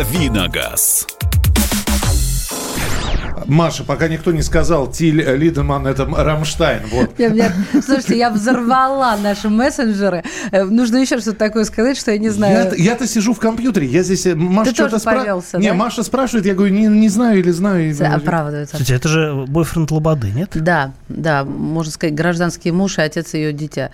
Давиногаз. Маша, пока никто не сказал, Тиль Лидеман это Рамштайн. Вот. Я, я, слушайте, я взорвала наши мессенджеры. Э, Нужно еще что-то такое сказать, что я не знаю. Я, то сижу в компьютере, я здесь... э, Маша Ты что-то тоже повелся, Не, да? Маша спрашивает, я говорю, не, не знаю или знаю. или- Оправдывается. Слушайте, это же бойфренд Лободы, нет? Да, да, можно сказать, гражданский муж и отец ее дитя.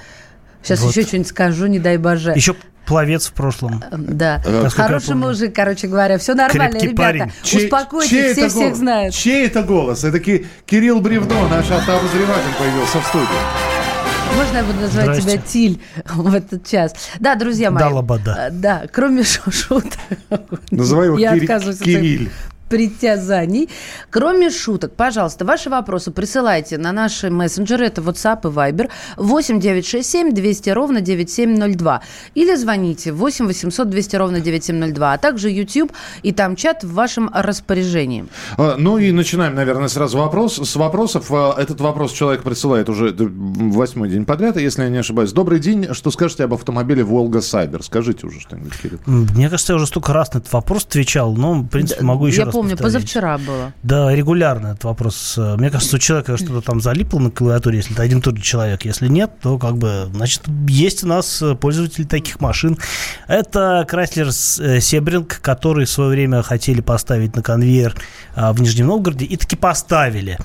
Сейчас Вот. еще что-нибудь скажу, не дай боже. Еще пловец в прошлом. Да, Насколько я хороший мужик, короче говоря, все нормально, Крепкий ребята. Чей- Успокойтесь, чей все всех голос? знают. Чей это голос? Это Ки- Кирилл Бревно, наш автообозреватель появился в студии. Можно я буду называть Здрасте. тебя Тиль в этот час? Да, друзья мои. Да, лобода. э, Да, кроме шу- шуток. Называй его Я своих Кирилл. Притязаний. Кроме шуток, пожалуйста, ваши вопросы присылайте на наши мессенджеры, это WhatsApp и Viber, 8 967 200 ровно 9702. Или звоните 8 800 200 ровно 9702, а также YouTube и там чат в вашем распоряжении. А, Ну и начинаем, наверное, сразу вопрос. С вопросов. А, Этот вопрос человек присылает уже восьмой день подряд, если я не ошибаюсь. Добрый день. Что скажете об автомобиле Волга Сайбер? Скажите уже что-нибудь, Кирилл. Мне кажется, я уже столько раз на этот вопрос отвечал, но, в принципе, могу еще Я раз помню, повторить. позавчера было. Да, регулярно этот вопрос. Э, Мне кажется, у человека что-то там залипло на клавиатуре, если это один и тот же человек. Если нет, то как бы, значит, есть у нас э, пользователи таких машин. Это Chrysler с- э, Себринг, который в свое время хотели поставить на конвейер а, в Нижнем Новгороде, и таки поставили.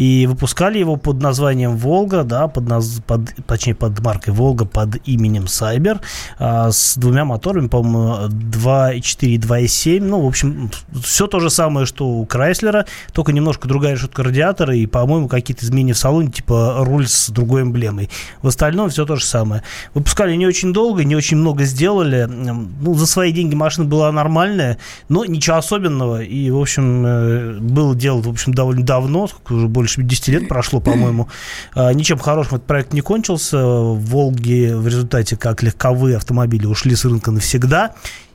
И выпускали его под названием «Волга», да, под, наз- под- точнее, под маркой «Волга», под именем «Сайбер», а, с двумя моторами, по-моему, 2.4 и 2.7. Ну, в общем, все то же самое, что у Крайслера, только немножко другая решетка радиатора и, по-моему, какие-то изменения в салоне, типа руль с другой эмблемой. В остальном все то же самое. Выпускали не очень долго, не очень много сделали. Ну, за свои деньги машина была нормальная, но ничего особенного. И, в общем, э, было дело, в общем, довольно давно, сколько уже больше 10 лет прошло, по-моему. А, Ничем хорошим этот проект не кончился. Волги в результате, как легковые автомобили, ушли с рынка навсегда.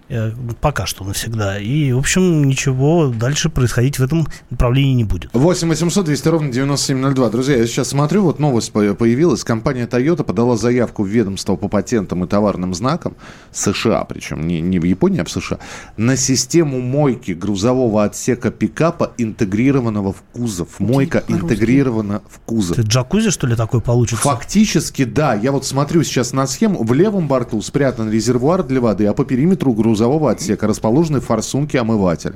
Э, Пока что навсегда. И, в общем, ничего дальше происходить в этом направлении не будет. 8 800 200 ровно 9702. Друзья, я сейчас смотрю, вот новость по- появилась. Компания Toyota подала заявку в ведомство по патентам и товарным знакам США, причем не, не в Японии, а в США, на систему мойки грузового отсека пикапа, интегрированного в кузов. Мойка интегрирована в кузов. Это джакузи, что ли, такой получится? Фактически, да. Я вот смотрю сейчас на схему. В левом борту спрятан резервуар для воды, а по периметру грузового отсека расположены форсунки омывателя.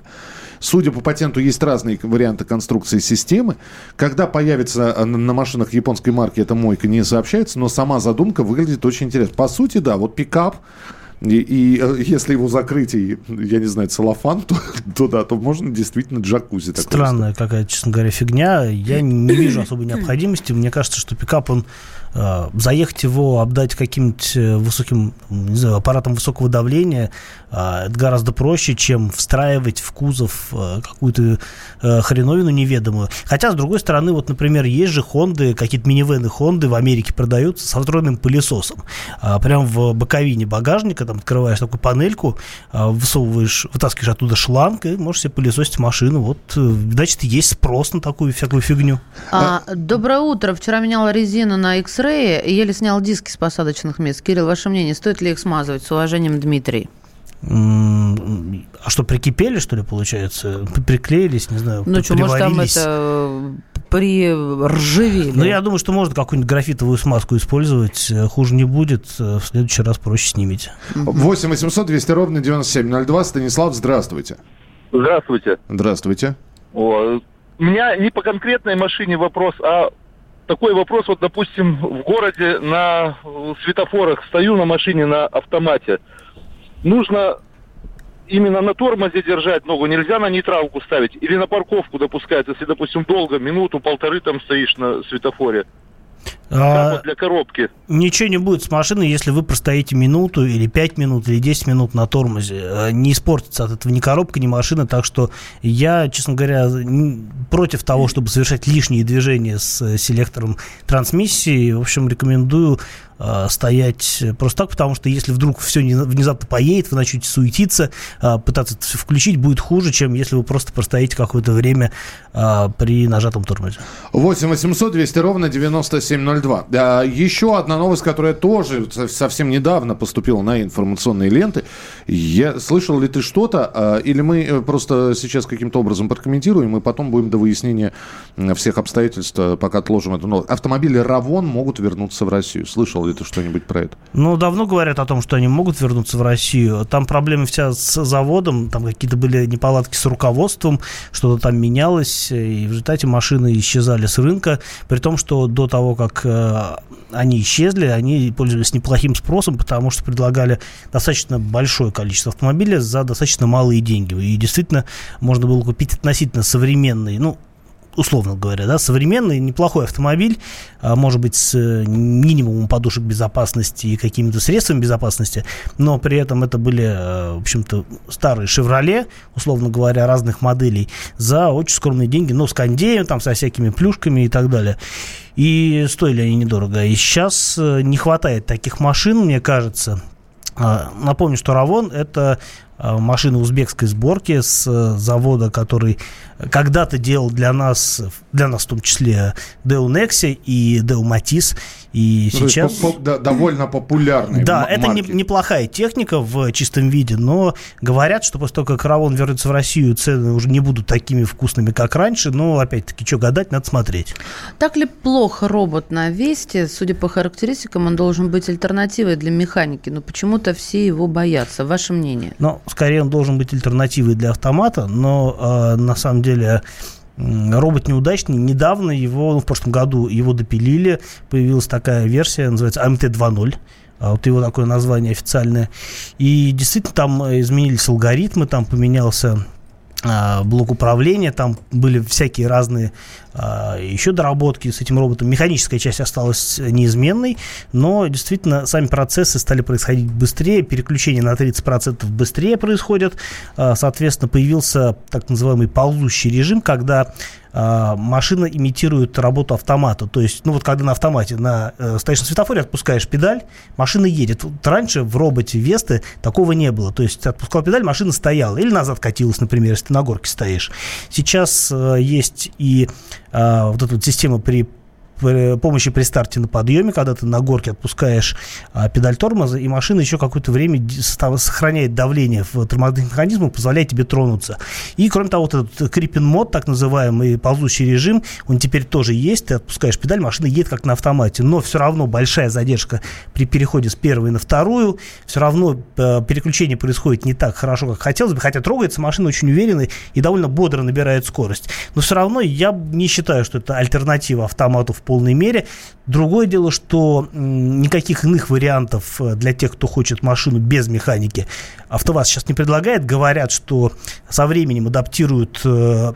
Судя по патенту, есть разные варианты конструкции системы. Когда появится э, на на машинах японской марки эта мойка, не сообщается, но сама задумка выглядит очень интересно. По сути, да, вот пикап, и, и, э, если его закрыть, и, я не знаю, целлофан, то, то да, то можно действительно джакузи Странная какая-то, честно говоря, фигня. Я не вижу особой необходимости. Мне кажется, что пикап, он заехать его, обдать каким-нибудь э, высоким, не знаю, аппаратом высокого давления, э, это гораздо проще, чем встраивать в кузов э, какую-то э, хреновину неведомую. Хотя, с другой стороны, вот, например, есть же Хонды, какие-то минивены Хонды в Америке продаются с встроенным пылесосом. А, Прям в боковине багажника, там открываешь такую панельку, высовываешь, вытаскиваешь оттуда шланг и можешь себе пылесосить машину. Вот, э, значит, есть спрос на такую всякую фигню. А, доброе утро. Вчера меняла резину на X-Ray и еле снял диски с посадочных мест. Кирилл, ваше мнение, стоит ли их смазывать? С уважением, Дмитрий. А что, прикипели, что ли, получается? Приклеились, не знаю, Ну что, может, там это э, при ржавели? Ну, я думаю, что можно какую-нибудь графитовую смазку использовать. Э, Хуже не будет. Э, В следующий раз проще снимите. 8 800 200 ровно 9702. Станислав, здравствуйте. Здравствуйте. Здравствуйте. О, у меня не по конкретной машине вопрос, а такой вопрос, вот, допустим, в городе на э, светофорах стою на машине на автомате. Нужно именно на тормозе держать ногу, нельзя на нейтралку ставить. Или на парковку допускается, если, допустим, долго, минуту, полторы там стоишь на светофоре. А, вот для коробки. Ничего не будет с машиной, если вы простоите минуту или 5 минут или 10 минут на тормозе. Э, Не испортится от этого ни коробка, ни машина. Так что я, честно говоря, против того, чтобы совершать лишние движения с э, селектором трансмиссии. В общем, рекомендую э, стоять просто так, потому что если вдруг все внезапно поедет, вы начнете суетиться, э, пытаться это включить будет хуже, чем если вы просто простоите какое-то время э, при нажатом тормозе. 8 800 200 ровно 9702. А, еще одна новость, которая тоже совсем недавно поступила на информационные ленты. Я, слышал ли ты что-то, или мы просто сейчас каким-то образом прокомментируем, и потом будем до выяснения всех обстоятельств, пока отложим эту новость. Автомобили «Равон» могут вернуться в Россию. Слышал ты что-нибудь про это? Ну, давно говорят о том, что они могут вернуться в Россию. Там проблемы вся с заводом, там какие-то были неполадки с руководством, что-то там менялось, и в результате машины исчезали с рынка, при том, что до того, как э, они исчезли, они пользовались неплохим спросом, потому что предлагали достаточно большое количество автомобилей за достаточно малые деньги. И действительно можно было купить относительно современный, ну, условно говоря, да, современный, неплохой автомобиль, а, может быть, с э, минимумом подушек безопасности и какими-то средствами безопасности, но при этом это были, э, в общем-то, старые «Шевроле», условно говоря, разных моделей, за очень скромные деньги, ну, с кондеем, там, со всякими плюшками и так далее. И стоили они недорого. И сейчас э, не хватает таких машин, мне кажется, а, Напомню, что Равон – это машины узбекской сборки с завода, который когда-то делал для нас, для нас в том числе, Deo Nexia и Deo Matiz. И ну, сейчас... По, по, да, довольно популярный. Да, м- это не, неплохая техника в чистом виде, но говорят, что после того, как Равон вернется в Россию, цены уже не будут такими вкусными, как раньше, но, опять-таки, что гадать, надо смотреть. Так ли плохо робот на Весте? Судя по характеристикам, он должен быть альтернативой для механики, но почему-то все его боятся. Ваше мнение? Ну, скорее, он должен быть альтернативой для автомата, но э, на самом деле робот неудачный. Недавно его, ну, в прошлом году его допилили. Появилась такая версия, называется AMT 2.0. А вот его такое название официальное. И действительно там изменились алгоритмы, там поменялся блок управления, там были всякие разные а, еще доработки с этим роботом. Механическая часть осталась неизменной, но действительно сами процессы стали происходить быстрее, переключения на 30% быстрее происходят. А, соответственно, появился так называемый ползущий режим, когда а, машина имитирует работу автомата. То есть, ну вот когда на автомате на, э, стоишь на светофоре, отпускаешь педаль, машина едет. Вот раньше в роботе Весты такого не было. То есть, отпускал педаль, машина стояла. Или назад катилась, например, если ты на горке стоишь. Сейчас э, есть и э, вот эта вот система при помощи при старте на подъеме, когда ты на горке отпускаешь а, педаль тормоза, и машина еще какое-то время сохраняет давление в тормозных механизмах, позволяет тебе тронуться. И, кроме того, вот этот крипин мод, так называемый ползущий режим, он теперь тоже есть, ты отпускаешь педаль, машина едет как на автомате, но все равно большая задержка при переходе с первой на вторую, все равно э, переключение происходит не так хорошо, как хотелось бы, хотя трогается машина очень уверенно и довольно бодро набирает скорость. Но все равно я не считаю, что это альтернатива автомату в полной мере. Другое дело, что никаких иных вариантов э, для тех, кто хочет машину без механики, АвтоВАЗ сейчас не предлагает. Говорят, что со временем адаптируют э,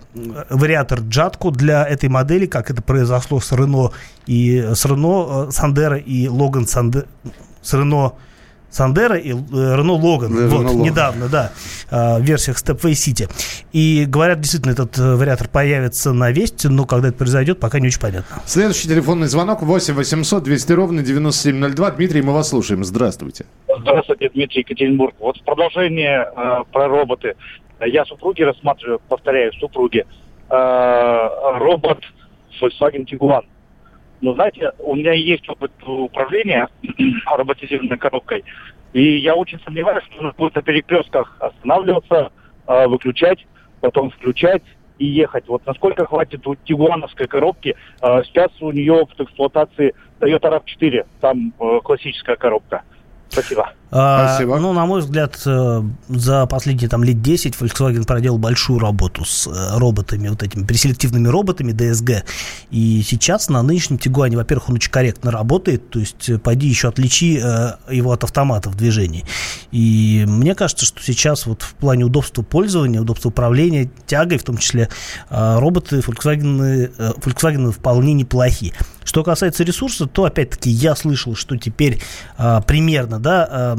вариатор Джатку для этой модели, как это произошло с Рено и с Рено Сандера и Логан Сандера с Рено Сандера и Рено Логан. Да, вот, Renault недавно, да, а, в версиях Stepway City. И говорят, действительно, этот э, вариатор появится на Весте, но когда это произойдет, пока не очень понятно. Следующий телефонный звонок 8 800 200 ровно 9702. Дмитрий, мы вас слушаем. Здравствуйте. Здравствуйте, Дмитрий Екатеринбург. Вот в продолжение э, про роботы. Я супруги рассматриваю, повторяю, супруги. Э, робот Volkswagen Tiguan. Но знаете, у меня есть опыт управления роботизированной коробкой, и я очень сомневаюсь, что нужно будет на перекрестках останавливаться, а, выключать, потом включать и ехать. Вот насколько хватит у тигуановской коробки, а, сейчас у нее опыт эксплуатации Toyota RAV4, там э, классическая коробка. Спасибо. А, Спасибо. Ну, на мой взгляд, э, за последние там, лет 10 Volkswagen проделал большую работу с э, роботами, вот этими преселективными роботами DSG. И сейчас на нынешнем Тигуане, во-первых, он очень корректно работает, то есть э, пойди еще отличи его от автомата в движении. И мне кажется, что сейчас вот в плане удобства пользования, удобства управления, тягой в том числе, роботы Volkswagen, Volkswagen вполне неплохие. Что касается ресурса, то опять-таки я слышал, что теперь примерно, да,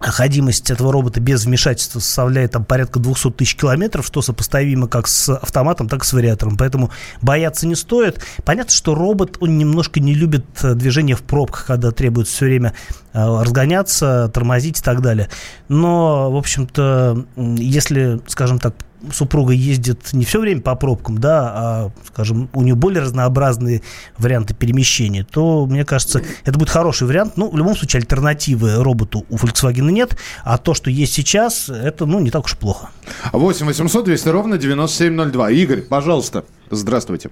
ходимость этого робота без вмешательства составляет там порядка 200 тысяч километров, что сопоставимо как с автоматом, так и с вариатором. Поэтому бояться не стоит. Понятно, что робот, он немножко не любит э, движение в пробках, когда требуется все время э, разгоняться, тормозить и так далее. Но, в общем-то, если, скажем так, супруга ездит не все время по пробкам, да, а, скажем, у нее более разнообразные варианты перемещения, то, мне кажется, это будет хороший вариант. Ну, в любом случае, альтернативы роботу у Volkswagen нет, а то, что есть сейчас, это, ну, не так уж плохо. 8 800 200 ровно 9702. Игорь, пожалуйста, здравствуйте.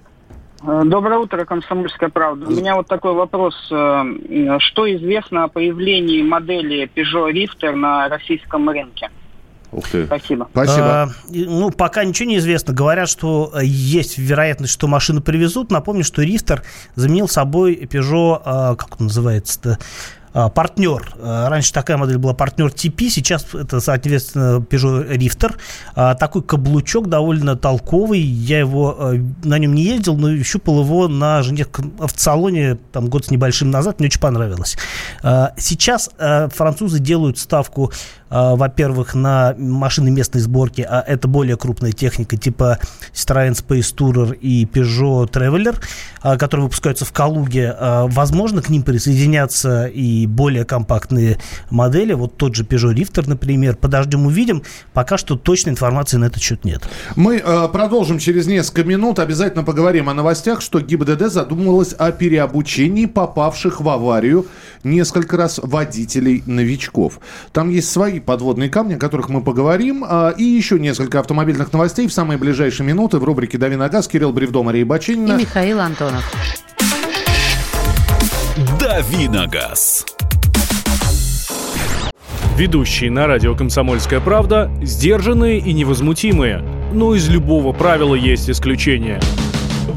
Э, доброе утро, Комсомольская правда. У меня вот такой вопрос. Э, что известно о появлении модели Peugeot Rifter на российском рынке? Ух ты. Спасибо. Спасибо. А, ну, пока ничего не известно. Говорят, что э, есть вероятность, что машину привезут. Напомню, что Рифтер заменил собой Peugeot, а, как он называется-то, а, партнер. А, раньше такая модель была партнер TP, сейчас это, соответственно, Peugeot Rifter. А, такой каблучок довольно толковый. Я его на нем не ездил, но щупал его на жене в салоне там, год с небольшим назад. Мне очень понравилось. Сейчас французы делают ставку а, во-первых, на машины местной сборки, а это более крупная техника, типа Citroёn Space Tourer и Peugeot Traveler, а, которые выпускаются в Калуге. А, возможно, к ним присоединятся и более компактные модели, вот тот же Peugeot Rifter, например. Подождем, увидим. Пока что точной информации на этот счет нет. Мы э, продолжим через несколько минут. Обязательно поговорим о новостях, что ГИБДД задумывалась о переобучении попавших в аварию несколько раз водителей-новичков. Там есть свои подводные камни, о которых мы поговорим. А, и еще несколько автомобильных новостей в самые ближайшие минуты в рубрике «Дави на газ». Кирилл Бревдо, Мария Бачинина. И Михаил Антонов. «Дави на газ». Ведущие на радио «Комсомольская правда» сдержанные и невозмутимые. Но из любого правила есть исключение –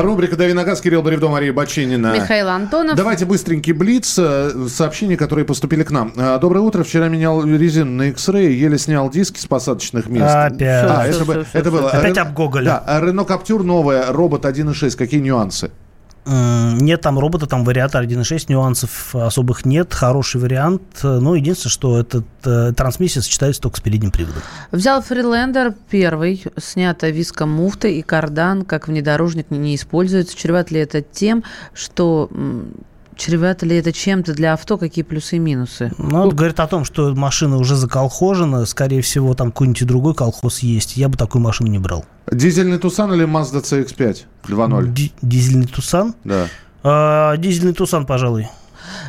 Рубрика «Дави на газ», Кирилл Бревдо, Мария Бачинина. Михаил Антонов. Давайте быстренький блиц. Э, сообщения, которые поступили к нам. Э, Доброе утро. Вчера менял резину на X-Ray, еле снял диски с посадочных мест. Опять. А, это, все, это было. Опять об Гоголе. Да, Рено Каптюр новая, робот 1.6. Какие нюансы? Нет там робота, там вариатор 1.6, нюансов особых нет, хороший вариант. Но единственное, что этот э, трансмиссия сочетается только с передним приводом. Взял фрилендер первый, снято виска муфта и кардан, как внедорожник не, используется. Чревато ли это тем, что Чревато ли это чем-то для авто? Какие плюсы и минусы? Ну, это говорит о том, что машина уже заколхожена. Скорее всего, там какой-нибудь другой колхоз есть. Я бы такую машину не брал. Дизельный Тусан или Mazda CX-5 2.0? дизельный Тусан? Да. А, дизельный Тусан, пожалуй.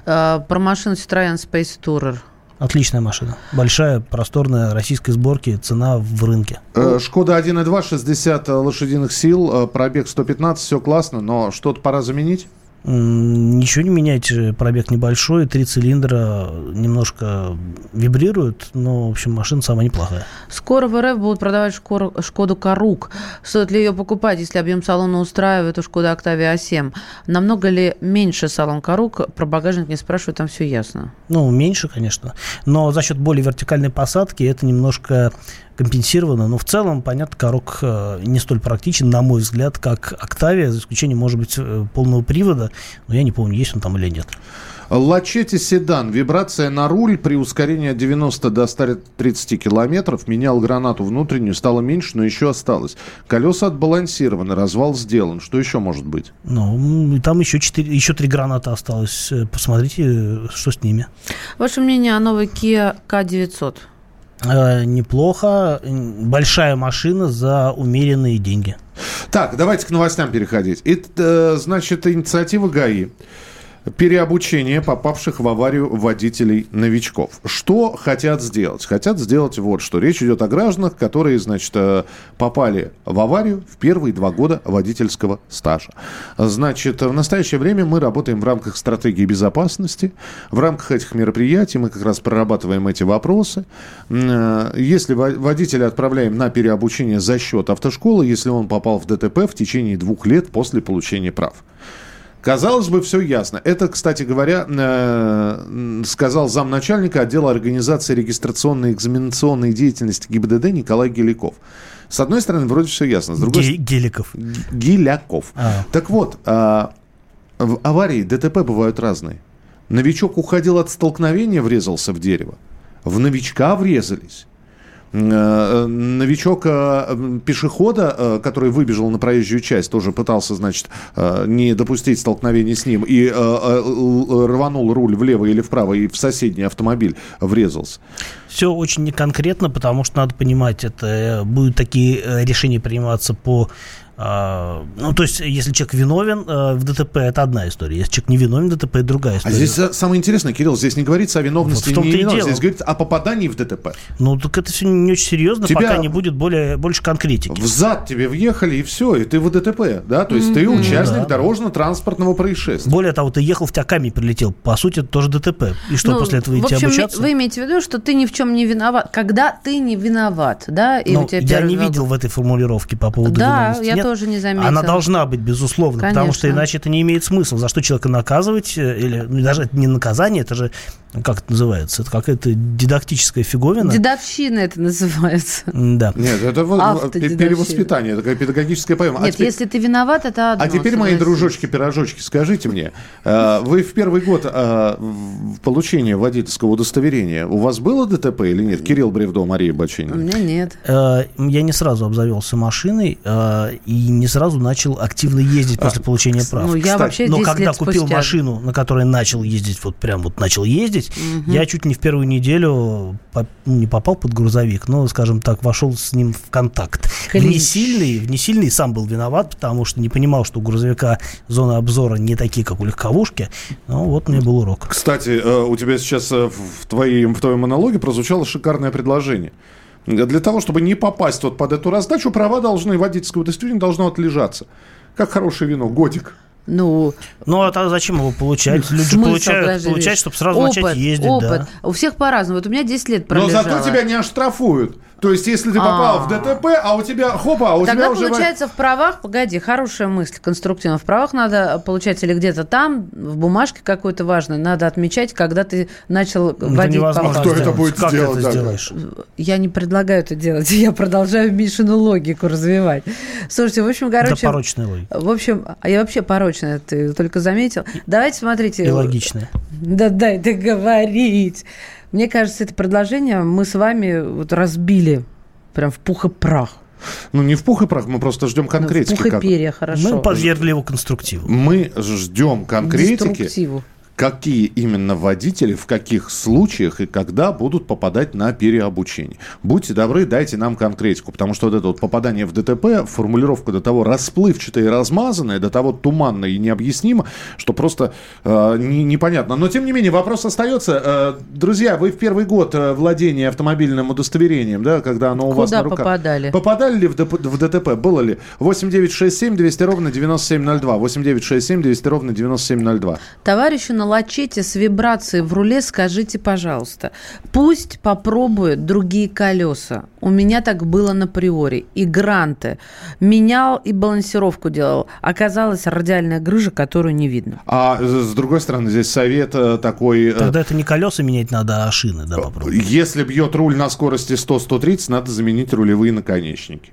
А, про машину Citroёn Space Tourer. Отличная машина. Большая, просторная, российской сборки, цена в рынке. Э, Шкода 1.2, 60 лошадиных сил, э, пробег 115, все классно, но что-то пора заменить? Ничего не менять, пробег небольшой, три цилиндра немножко вибрируют, но, в общем, машина самая неплохая. Скоро в РФ будут продавать Шкоду, Шкоду Карук. Стоит ли ее покупать, если объем салона устраивает у Шкода Октавия А7? Намного ли меньше салон Карук? Про багажник не спрашиваю, там все ясно. Ну, меньше, конечно. Но за счет более вертикальной посадки это немножко компенсировано. Но в целом, понятно, Корок э, не столь практичен, на мой взгляд, как Октавия, за исключением, может быть, э, полного привода. Но я не помню, есть он там или нет. Лачети седан. Вибрация на руль при ускорении от 90 до 130 километров. Менял гранату внутреннюю, стало меньше, но еще осталось. Колеса отбалансированы, развал сделан. Что еще может быть? Ну, там еще, 4, еще 3 гранаты осталось. Э, посмотрите, что с ними. Ваше мнение о новой Kia K900? Э, неплохо. Большая машина за умеренные деньги. Так, давайте к новостям переходить. Это, значит, инициатива ГАИ переобучение попавших в аварию водителей-новичков. Что хотят сделать? Хотят сделать вот что. Речь идет о гражданах, которые, значит, э, попали в аварию в первые два года водительского стажа. Значит, в настоящее время мы работаем в рамках стратегии безопасности. В рамках этих мероприятий мы как раз прорабатываем эти вопросы. Э, если водителя отправляем на переобучение за счет автошколы, если он попал в ДТП в течение двух лет после получения прав. Казалось бы, все ясно. Это, кстати говоря, э, сказал замначальника отдела организации регистрационной и экзаменационной деятельности ГИБДД Николай Геликов. С одной стороны, вроде все ясно. С другой Ге- Геликов. Геляков. А. Так вот, э, в аварии ДТП бывают разные. Новичок уходил от столкновения, врезался в дерево. В новичка врезались. Э, новичок э, пешехода, э, который выбежал на проезжую часть, тоже пытался, значит, не допустить столкновения с ним и рванул руль влево или вправо и в соседний автомобиль врезался. Все очень неконкретно, потому что надо понимать, это будут такие решения приниматься по ну, то есть, если человек виновен э, в ДТП, это одна история. Если человек не виновен в ДТП, это другая а история. А здесь самое интересное, Кирилл, здесь не говорится о виновности вот в том не виновности, здесь говорится о попадании в ДТП. Ну, так это все не очень серьезно, Тебя пока не будет более, больше конкретики. В зад тебе въехали, и все, и ты в ДТП, да? То есть mm-hmm. ты участник да. дорожно-транспортного происшествия. Более того, ты ехал, в тебя камень прилетел. По сути, это тоже ДТП. И что, ну, после этого идти общем, обучаться? Вы имеете в виду, что ты ни в чем не виноват. Когда ты не виноват, да? И ну, у тебя я не видел в этой формулировке по поводу да, виновности. Я Нет? Тоже не заметила. Она должна быть, безусловно, Конечно. потому что иначе это не имеет смысла. За что человека наказывать, э, или ну, даже это не наказание, это же, как это называется, это какая-то дидактическая фиговина. Дедовщина это называется. Да. Нет, это перевоспитание, такая педагогическая поэма. А Нет, а теперь... если ты виноват, это одно. А теперь, мои дружочки-пирожочки, скажите мне, э, вы в первый год э, получения водительского удостоверения, у вас было ДТП или нет? Кирилл Бревдо, Мария Бачинина. У меня нет. Я не сразу обзавелся машиной и не сразу начал активно ездить после а, получения прав. Ну, я вообще Но когда купил спустя... машину, на которой начал ездить, вот прям вот начал ездить, угу. я чуть не в первую неделю по, не попал под грузовик, но, скажем так, вошел с ним в контакт. Клинч. В несильный, в несильный сам был виноват, потому что не понимал, что у грузовика зоны обзора не такие, как у легковушки. Ну, вот мне был урок. Кстати, э, у тебя сейчас э, в, твоем, в твоем монологе прозвучало шикарное предложение. Для того, чтобы не попасть вот под эту раздачу, права должны, водительское удостоверение должно отлежаться. Как хорошее вино, годик. Ну, ну а тогда зачем его получать? Люди смысл, получают, получают, чтобы сразу опыт, начать ездить. Опыт. Да. У всех по-разному. Вот у меня 10 лет пролежало. Но зато тебя не оштрафуют. То есть, если ты попал в а. ДТП, а у тебя, хопа, у Тогда тебя уже... получается, в правах, погоди, хорошая мысль, конструктивно. В правах надо, получается, или где-то там, в бумажке какой-то важной, надо отмечать, когда ты начал это водить невозможно. А кто это будет как делать? это сделаешь? Я не предлагаю это делать, я продолжаю Мишину логику развивать. Слушайте, в общем, короче... Это порочная логика. В общем, а я вообще порочная, ты только заметил. Давайте, смотрите... И логичная. Да дай договорить. Мне кажется, это предложение мы с вами вот разбили прям в пух и прах. Ну, не в пух и прах, мы просто ждем конкретики. Ну, в пух и перья, хорошо. Мы подвергли его конструктиву. Мы ждем конкретики какие именно водители, в каких случаях и когда будут попадать на переобучение. Будьте добры, дайте нам конкретику, потому что вот это вот попадание в ДТП, формулировка до того расплывчатая и размазанная, до того туманная и необъяснима, что просто э, не, непонятно. Но, тем не менее, вопрос остается. Э, друзья, вы в первый год э, владения автомобильным удостоверением, да, когда оно у Куда вас на руках... попадали? Попадали ли в, ДП, в ДТП? Было ли? 8967 200 ровно 9702. 8967 200 ровно 9702. Товарищу на лачете с вибрацией в руле, скажите, пожалуйста, пусть попробует другие колеса. У меня так было на приоре. И гранты. Менял и балансировку делал. Оказалась радиальная грыжа, которую не видно. А с другой стороны, здесь совет э, такой... Э, Тогда это не колеса менять надо, а шины, да, попробовать. Если бьет руль на скорости 100-130, надо заменить рулевые наконечники.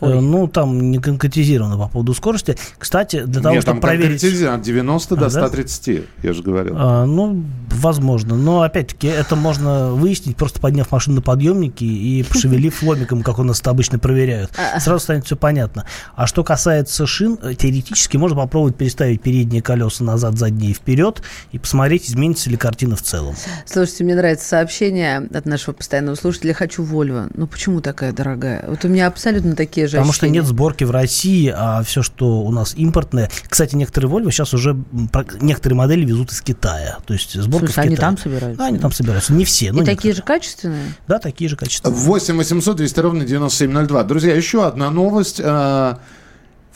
Ой. Ну, там не конкретизировано по поводу скорости. Кстати, для того, Нет, чтобы там проверить... от 90 а, до 130, да? я же говорил. А, ну, возможно. Но, опять-таки, это можно выяснить, просто подняв машину на подъемники и пошевелив ломиком, как у нас это обычно проверяют. А. Сразу станет все понятно. А что касается шин, теоретически можно попробовать переставить передние колеса назад, задние вперед и посмотреть, изменится ли картина в целом. Слушайте, мне нравится сообщение от нашего постоянного слушателя. Хочу Вольво. Ну, почему такая дорогая? Вот у меня абсолютно такие свежее Потому что ощущение. нет сборки в России, а все, что у нас импортное. Кстати, некоторые Volvo сейчас уже некоторые модели везут из Китая. То есть сборка Слушай, в они Китае. там собираются? Да, они там собираются. Не все, но И такие некоторые. же качественные? Да, такие же качественные. 8 800 200 ровно 9702. Друзья, еще одна новость.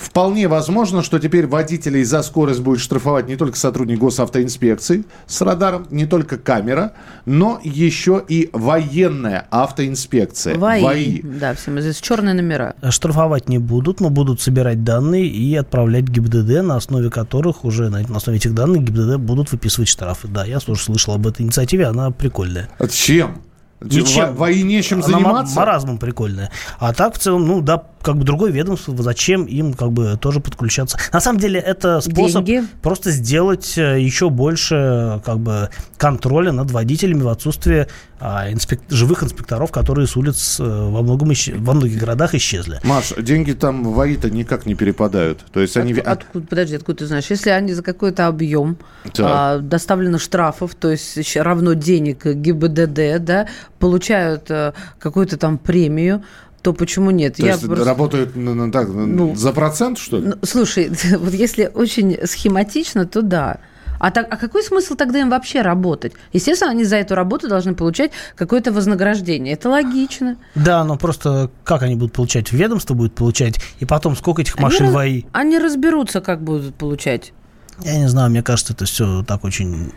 Вполне возможно, что теперь водителей за скорость будет штрафовать не только сотрудник госавтоинспекции с радаром, не только камера, но еще и военная автоинспекция. ВАИ. Да, всем известно. Черные номера. Штрафовать не будут, но будут собирать данные и отправлять ГИБДД, на основе которых уже на, основе этих данных ГИБДД будут выписывать штрафы. Да, я тоже слышал об этой инициативе, она прикольная. А Чем? Ничем. Во- ВАИ нечем Она заниматься? ма- маразмом прикольная. А так, в целом, ну да, как бы другое ведомство, зачем им как бы тоже подключаться? На самом деле, это способ Деньги. просто сделать э, еще больше как бы контроля над водителями в отсутствии а, инспек- живых инспекторов, которые с улиц э, во, многом исче- во многих городах исчезли. Маш, деньги там в ВАИ-то никак не перепадают. То есть они... Отку- откуда- подожди, откуда ты знаешь? Если они за какой-то объем Так. а, доставлено штрафов, то есть еще равно денег ГИБДД, да, получают а, какую-то там премию, то почему нет? То есть работают ну, ну, так, Ну, за процент, что ли? Ну, слушай, вот если очень схематично, то да. А, так, а какой смысл тогда им вообще работать? Естественно, они за эту работу должны получать какое-то вознаграждение. Это логично. Да, но просто как они будут получать? Ведомство будет получать, и потом сколько этих машин они, ВАИ? раз- они разберутся, как будут получать. Я не знаю, мне кажется, это все так очень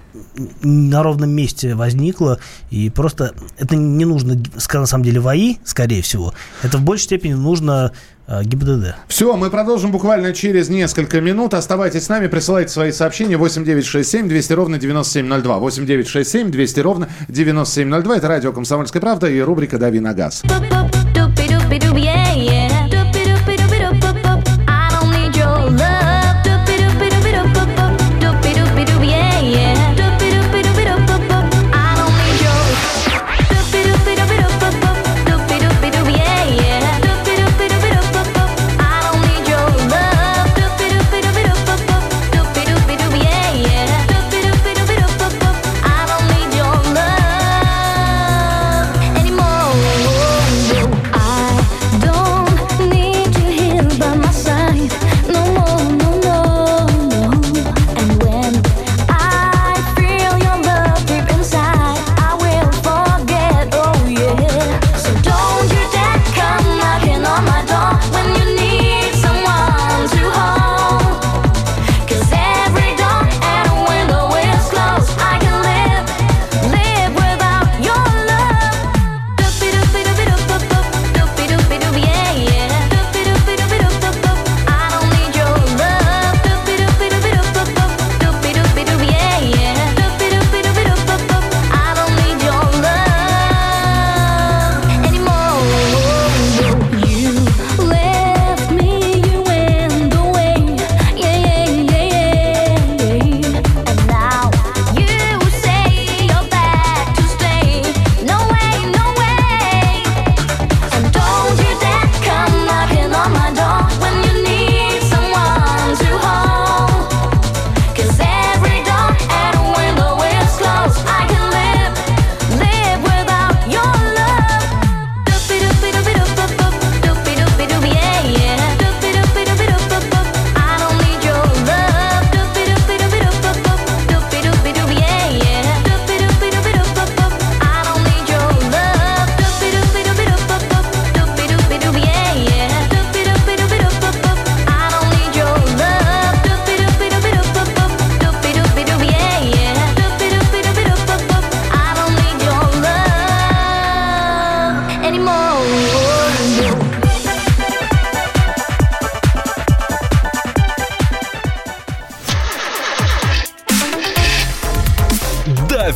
на ровном месте возникло, и просто это не нужно, на самом деле, ВАИ, скорее всего, это в большей степени нужно э, ГИБДД. Все, мы продолжим буквально через несколько минут. Оставайтесь с нами, присылайте свои сообщения 8967 200 ровно 9702. 8967 200 ровно 9702. Это радио «Комсомольская правда» и рубрика «Дави на газ».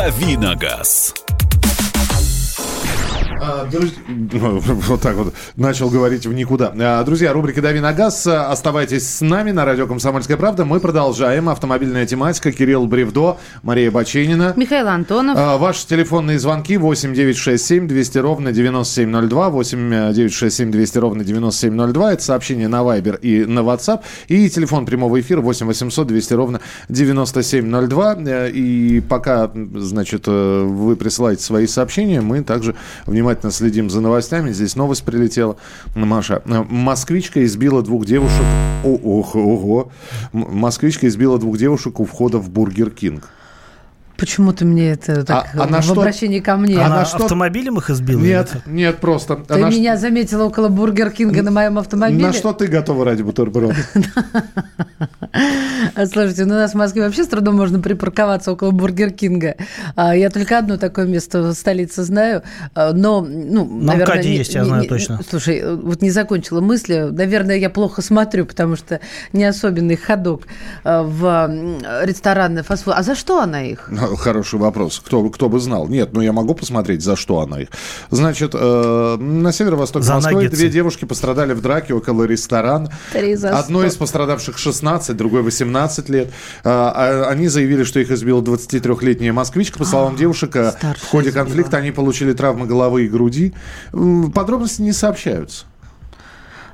Давиногаз. А, вот так вот начал говорить в никуда. А, друзья, рубрика «Дави на газ». Оставайтесь с нами на радио «Комсомольская правда». Мы продолжаем. Автомобильная тематика. Кирилл Бревдо, Мария Баченина. Михаил Антонов. А, ваши телефонные звонки 8 967 200 ровно 9702. 8 967 200 ровно 9702. Это сообщение на Viber и на WhatsApp. И телефон прямого эфира 8 800 200 ровно 9702. Э, и пока, значит, э, вы присылаете свои сообщения, мы также внимательно внимательно следим за новостями. Здесь новость прилетела. Маша. Москвичка избила двух девушек. О, ого, ого. Москвичка избила двух девушек у входа в Burger King. Почему ты мне это так а, она в что, обращении ко мне? Она, она что? автомобилем их избила? Нет, нет, просто. Ты она меня ш... заметила около Burger King а на моем автомобиле? На что ты готова ради бутерброда? Слушайте, ну у нас в Москве вообще с трудом можно припарковаться около Burger King а. А, я только одно такое место в столице знаю. А, но, ну, На наверное... МКАДе есть, я знаю точно. Слушай, вот не закончила мысли. Наверное, я плохо смотрю, потому что не особенный ходок а, в ресторанный фастфуд. А за что она их? Хороший вопрос. Кто, кто бы знал? Нет, ну я могу посмотреть, за что она их. Значит, э, на северо-восток Москвы наггетсы. две девушки пострадали в драке около ресторана. Одной из пострадавших 16, другой 18 лет. Э, они заявили, что их избила 23-летняя москвичка. По словам а, девушек, э, в ходе конфликта они получили травмы головы и груди. Подробности не сообщаются.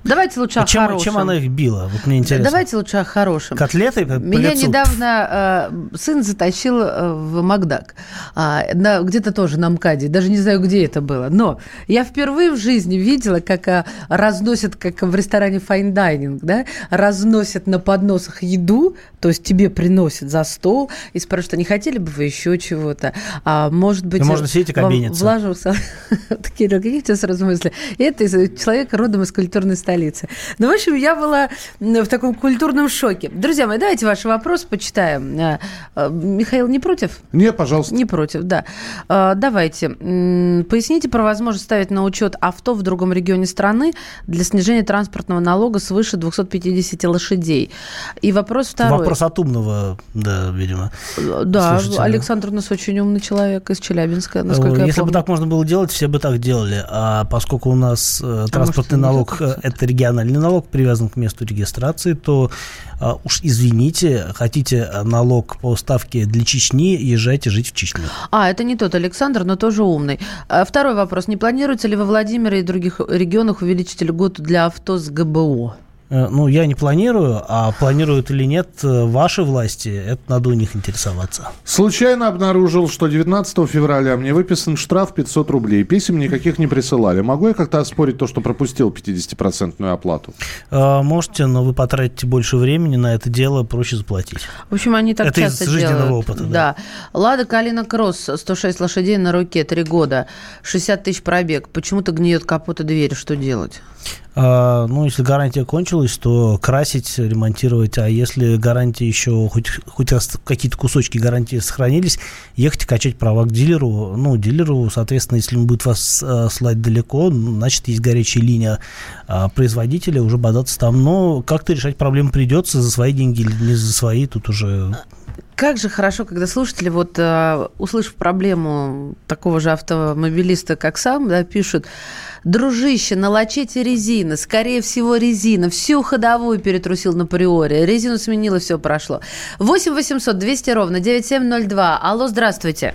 Давайте лучше а о чем, хорошем. Чем она их била? Вот мне интересно. Давайте лучше о хорошем. Котлеты Меня лицу? недавно э, сын затащил э, в Макдак. На, где-то тоже на МКАДе. Даже не знаю, где это было. Но я впервые в жизни видела, как э, разносят, как в ресторане Fine Dining, да, разносят на подносах еду, то есть тебе приносят за стол и спрашивают, а не хотели бы вы еще чего-то? А может быть... И можно сидеть и кабиниться. Влажился. Кирилл, какие у тебя сразу мысли? Это человек родом из культурной столицы столице. Ну, в общем, я была в таком культурном шоке. Друзья мои, давайте ваши вопросы почитаем. Э, э, Михаил, не против? Не, пожалуйста. Не против, да. Э, давайте. Поясните про возможность ставить на учет авто в другом регионе страны для снижения транспортного налога свыше 250 лошадей. И вопрос второй. Вопрос от умного, да, видимо. Да, Слушайте, Александр у нас очень умный человек из Челябинска, насколько Если я помню. бы так можно было делать, все бы так делали. А поскольку у нас а транспортный налог – это региональный налог привязан к месту регистрации, то а, уж извините, хотите налог по ставке для Чечни, езжайте жить в Чечню. А, это не тот Александр, но тоже умный. А, второй вопрос. Не планируется ли во Владимире и других регионах увеличить льготу для авто с ГБО? Э, ну, я не планирую, а планируют или нет э, ваши власти, это надо у них интересоваться. Случайно обнаружил, что 19 февраля мне выписан штраф 500 рублей. Писем никаких не присылали. Могу я как-то оспорить то, что пропустил 50% оплату? Э, можете, но вы потратите больше времени на это дело, проще заплатить. В общем, они так это часто из жизненного делают. опыта. Да. да. Лада Калина Кросс, 106 лошадей на руке, 3 года, 60 тысяч пробег. Почему-то гниет капот и дверь. Что делать? А, ну, если гарантия кончилась, то красить, ремонтировать. А если гарантия еще, хоть, хоть какие-то кусочки гарантии сохранились, ехать качать права к дилеру. Ну, дилеру, соответственно, если он будет вас э, слать далеко, значит, есть горячая линия а, производителя, уже бодаться там. Но как-то решать проблему придется за свои деньги или не за свои, тут уже как же хорошо, когда слушатели, вот э, услышав проблему такого же автомобилиста, как сам, да, пишут, дружище, налочите резины, скорее всего резина, всю ходовую перетрусил на приоре, резину сменила, все прошло. 8 800 200 ровно 9702. Алло, здравствуйте.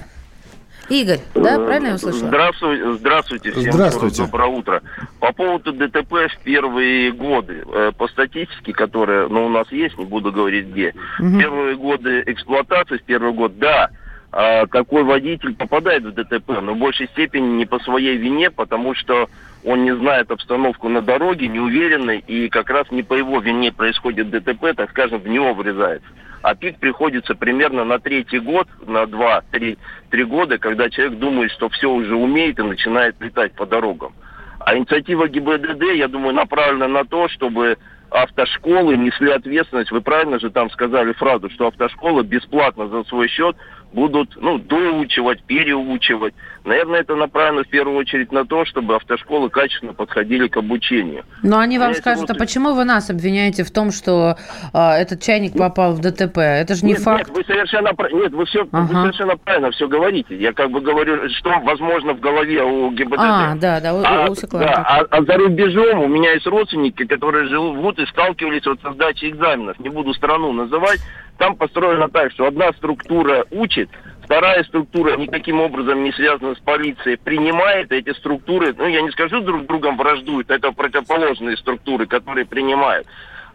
Игорь, да, э, правильно я услышала? Здравствуйте, здравствуйте всем. Здравствуйте. Доброе утро. По поводу ДТП в первые годы, э, по статистике, которая ну, у нас есть, не буду говорить где, угу. первые годы эксплуатации, в первый год, да, а, такой водитель попадает в ДТП, но в большей степени не по своей вине, потому что он не знает обстановку на дороге, не уверенный, и как раз не по его вине происходит ДТП, так скажем, в него врезается. А пик приходится примерно на третий год, на два-три три года, когда человек думает, что все уже умеет и начинает летать по дорогам. А инициатива ГИБДД, я думаю, направлена на то, чтобы автошколы несли ответственность. Вы правильно же там сказали фразу, что автошкола бесплатно за свой счет будут ну, доучивать, переучивать. Наверное, это направлено в первую очередь на то, чтобы автошколы качественно подходили к обучению. Но они вам скажут, вот... а почему вы нас обвиняете в том, что а, этот чайник попал в ДТП? Это же не нет, факт. Нет, вы совершенно, нет, вы все, ага. вы совершенно правильно все говорите. Я как бы говорю, что возможно в голове у ГИБДД. А, да, да, у, а, у да, а, а за рубежом у меня есть родственники, которые живут и сталкивались вот со сдачей экзаменов. Не буду страну называть. Там построено так, что одна структура учит, Вторая структура никаким образом не связана с полицией, принимает эти структуры, ну, я не скажу друг другом враждуют, это противоположные структуры, которые принимают.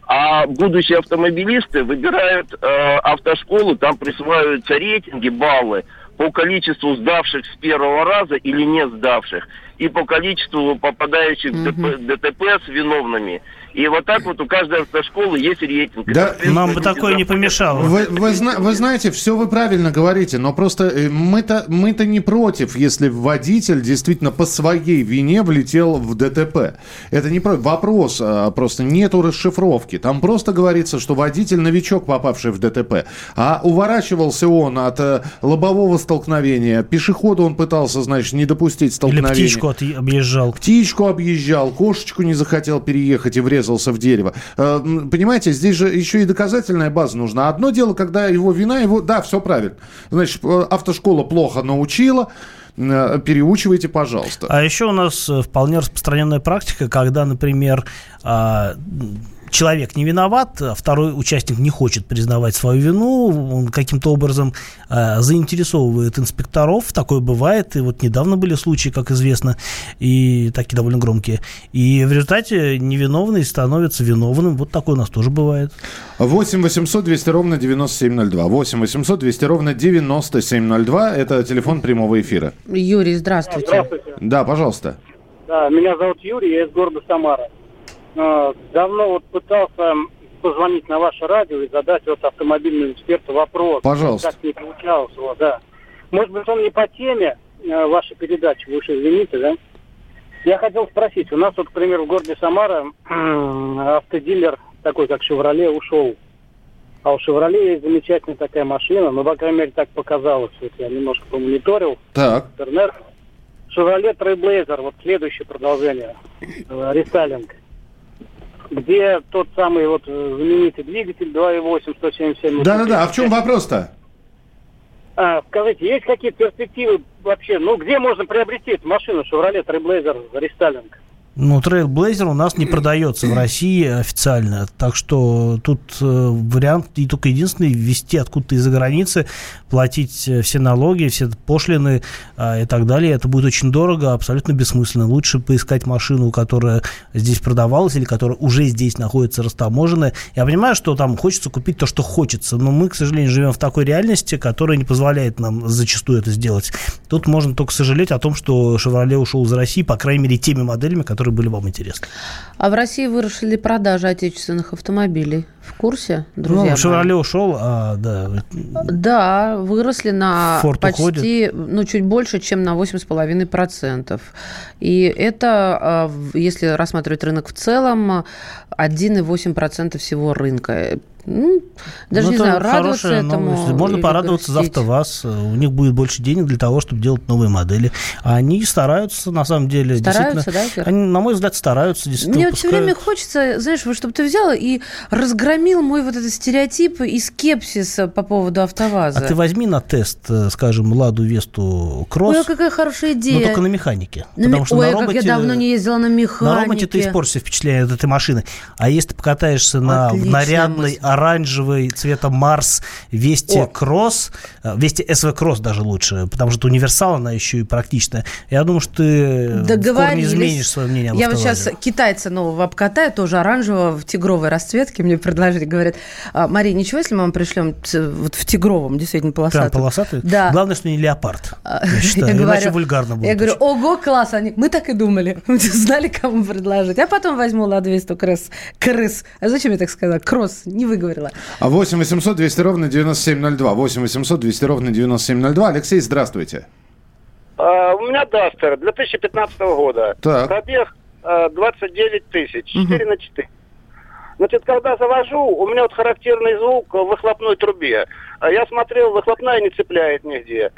А будущие автомобилисты выбирают э, автошколу, там присваиваются рейтинги, баллы по количеству сдавших с первого раза или не сдавших, и по количеству попадающих в ДТП с виновными. И вот так вот у каждой автошколы есть рейтинг. Да, нам бы такое не помешало. Вы, вы, вы знаете, все вы правильно говорите, но просто э, мы-то мы -то не против, если водитель действительно по своей вине влетел в ДТП. Это не про... вопрос, а просто нету расшифровки. Там просто говорится, что водитель новичок, попавший в ДТП. А уворачивался он от э, лобового столкновения. Пешеходу он пытался, значит, не допустить столкновения. Или птичку объезжал. Птичку объезжал, кошечку не захотел переехать и врезал врезался в дерево. Э, понимаете, здесь же еще и доказательная база нужна. Одно дело, когда его вина, его... Да, все правильно. Значит, э, автошкола плохо научила, э, переучивайте, пожалуйста. А еще у нас вполне распространенная практика, когда, например, а, человек не виноват, а второй участник не хочет признавать свою вину, он каким-то образом э, заинтересовывает инспекторов, такое бывает, и вот недавно были случаи, как известно, и такие довольно громкие, и в результате невиновный становится виновным, вот такое у нас тоже бывает. 8 800 200 ровно 9702, 8 800 200 ровно 9702, это телефон прямого эфира. Юрий, здравствуйте. Здравствуйте. Да, пожалуйста. Да, меня зовут Юрий, я из города Самара. Э, давно вот пытался позвонить на ваше радио и задать вот автомобильному эксперту вопрос. Пожалуйста. Как не получалось вас, да. Может быть, он не по теме э, вашей передачи, вы уж извините, да? Я хотел спросить, у нас вот, к примеру, в городе Самара автодилер такой, как «Шевроле», ушел. А у «Шевроле» есть замечательная такая машина, ну, по крайней мере, так показалось. Вот я немножко помониторил. Так. Интернет. «Шевроле Трейблейзер», вот следующее продолжение. Э, рестайлинг где тот самый вот э, знаменитый двигатель 2.8, 177. Да-да-да, а в чем вопрос-то? А, скажите, есть какие-то перспективы вообще? Ну, где можно приобрести эту машину Chevrolet Trailblazer рестайлинг? Ну, Trailblazer у нас не продается в России официально, так что тут э, вариант и только единственный ввести откуда-то из-за границы, платить э, все налоги, все пошлины э, и так далее. Это будет очень дорого, абсолютно бессмысленно. Лучше поискать машину, которая здесь продавалась или которая уже здесь находится растаможенная. Я понимаю, что там хочется купить то, что хочется, но мы, к сожалению, живем в такой реальности, которая не позволяет нам зачастую это сделать. Тут можно только сожалеть о том, что Chevrolet ушел из России, по крайней мере, теми моделями, которые которые были вам интересны. А в России выросли продажи отечественных автомобилей. В курсе, друзья? Ну, Шевроле ушел, а, да. Да, выросли на Форд почти, уходит. ну, чуть больше, чем на 8,5%. И это, а, если рассматривать рынок в целом, 1,8% всего рынка. Ну, даже ну, не знаю, радоваться этому. Новость. Можно порадоваться грустить. за АвтоВАЗ. У них будет больше денег для того, чтобы делать новые модели. А они стараются, на самом деле. Стараются, да, Фер? Они, на мой взгляд, стараются. Мне вот все время хочется, знаешь, вот, чтобы ты взяла и разгромил мой вот этот стереотип и скепсис по поводу АвтоВАЗа. А ты возьми на тест, э, скажем, Ладу Весту Кросс. Ой, какая хорошая идея. Но только на механике. На потому что Ой, на роботе, как я давно не ездила на механике. На роботе ты испортишься впечатление от этой машины. А если ты покатаешься на Отличная нарядной, мысль. Оранжевой, цвета Марс, Вести О. Кросс, э, Вести СВ Кросс даже лучше, потому что универсал, она еще и практичная. Я думаю, что ты в корне изменишь свое мнение об Я вот сейчас китайца нового обкатаю, тоже оранжевого, в тигровой расцветке мне предложили. Говорят, «А, Мария, ничего, если мы вам пришлем вот в тигровом, действительно, Прям полосатым? полосатый? Да. Главное, что не леопард. А, Я считаю, я иначе говорю- вульгарно будет. Я говорю, ого, класс, они, мы так и думали, Мы знали, кому предложить. А потом возьму Ладвесту крыс, крыс. А зачем я так сказала? Кросс, не выговорила. А 8 800 200 ровно 9702. 8 800 200 ровно 9702. Алексей, здравствуйте. А, у меня Дастер 2015 года. Так. Пробег а, 29 тысяч, 4 на 4. Значит, когда завожу, у меня вот характерный звук в выхлопной трубе. А Я смотрел, выхлопная не цепляет нигде.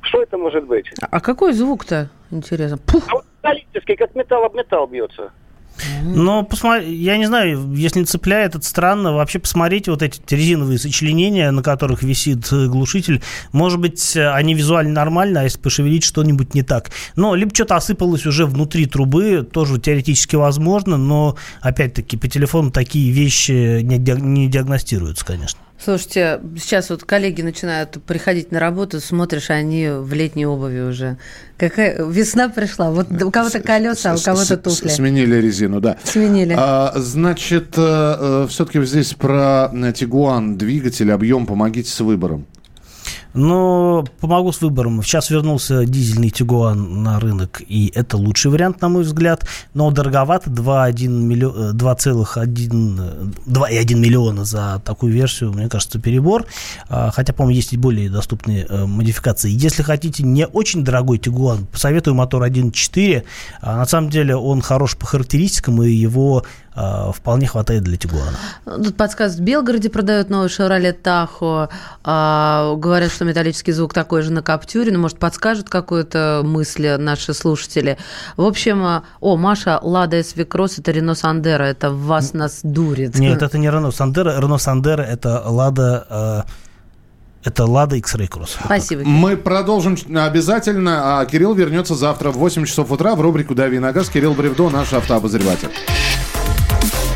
Что это может быть? А какой звук-то, интересно? Пух! А вот металлический, как металл об металл бьется. Но посмотри, я не знаю, если не цепляет, это странно. Вообще посмотрите вот эти резиновые сочленения, на которых висит э, глушитель. Может быть, они визуально нормально, а если пошевелить, что-нибудь не так. Но либо что-то осыпалось уже внутри трубы, тоже теоретически возможно, но опять-таки по телефону такие вещи не, не диагностируются, конечно. Слушайте, сейчас вот коллеги начинают приходить на работу, смотришь, они в летней обуви уже. Какая весна пришла. Вот у кого-то колеса, а у кого-то туфли. Сменили резину, да. Сменили. А, значит, все-таки здесь про Тигуан, двигатель, объем, помогите с выбором. Но помогу с выбором. Сейчас вернулся дизельный Тигуан на рынок, и это лучший вариант, на мой взгляд. Но дороговато 2,1 миллион, 2,1 2,1 миллиона за такую версию, мне кажется, перебор. А, хотя, по-моему, есть и более доступные э, модификации. Если хотите не очень дорогой Тигуан, посоветую мотор 1.4. А, на самом деле он хорош по характеристикам, и его вполне хватает для Тигуана. Тут подсказывают, в Белгороде продают новый Chevrolet Tahoe. А, говорят, что металлический звук такой же на Каптюре. Ну, может, подскажут какую-то мысль наши слушатели. В общем, а, о, Маша, Лада SV Cross, это Рено Сандера. Это вас нас дурит. Нет, это не Рено Сандера. Рено Сандера – это Лада это Лада X-Ray Cross. Спасибо. Мы продолжим обязательно. А Кирилл вернется завтра в 8 часов утра в рубрику «Дави на газ». Кирилл Бревдо, наш автообозреватель.